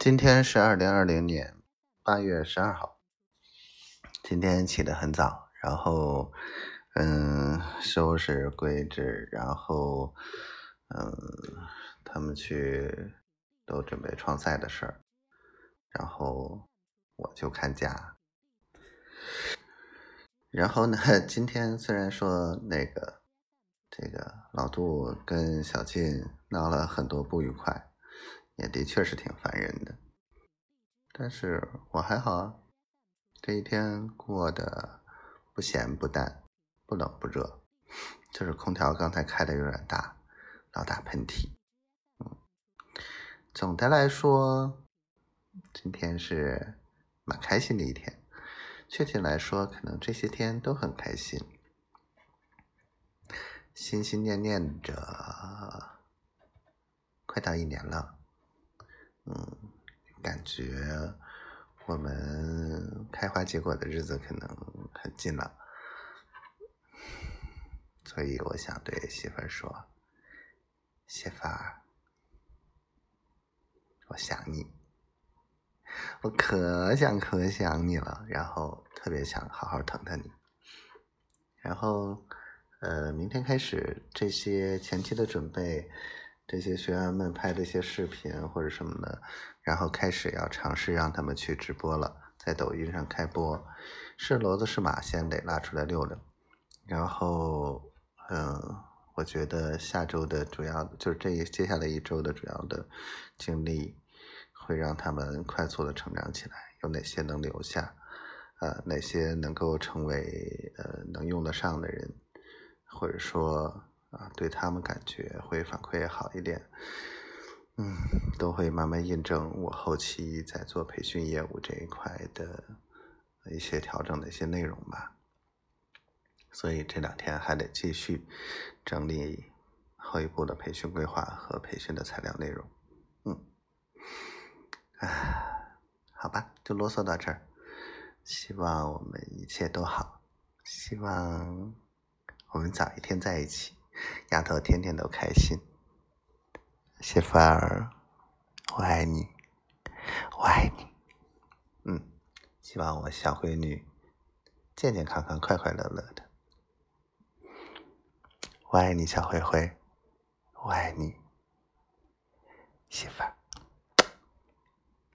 今天是二零二零年八月十二号。今天起得很早，然后嗯收拾柜子，然后嗯他们去都准备创赛的事儿，然后我就看家。然后呢，今天虽然说那个这个老杜跟小静闹了很多不愉快。也的确是挺烦人的，但是我还好啊，这一天过得不咸不淡，不冷不热，就是空调刚才开的有点大，老打喷嚏。嗯，总的来说，今天是蛮开心的一天，确切来说，可能这些天都很开心，心心念念着，快到一年了。嗯，感觉我们开花结果的日子可能很近了，所以我想对媳妇儿说：“媳妇儿，我想你，我可想可想你了，然后特别想好好疼疼你。然后，呃，明天开始这些前期的准备。”这些学员们拍这些视频或者什么的，然后开始要尝试让他们去直播了，在抖音上开播，是骡子是马先得拉出来溜溜。然后，嗯，我觉得下周的主要就是这一接下来一周的主要的经历，会让他们快速的成长起来。有哪些能留下？呃，哪些能够成为呃能用得上的人，或者说。啊，对他们感觉会反馈好一点，嗯，都会慢慢印证我后期在做培训业务这一块的一些调整的一些内容吧。所以这两天还得继续整理后一步的培训规划和培训的材料内容。嗯，啊，好吧，就啰嗦到这儿。希望我们一切都好，希望我们早一天在一起。丫头天天都开心，媳妇儿，我爱你，我爱你，嗯，希望我小闺女健健康康、快快乐乐的，我爱你，小灰灰，我爱你，媳妇儿。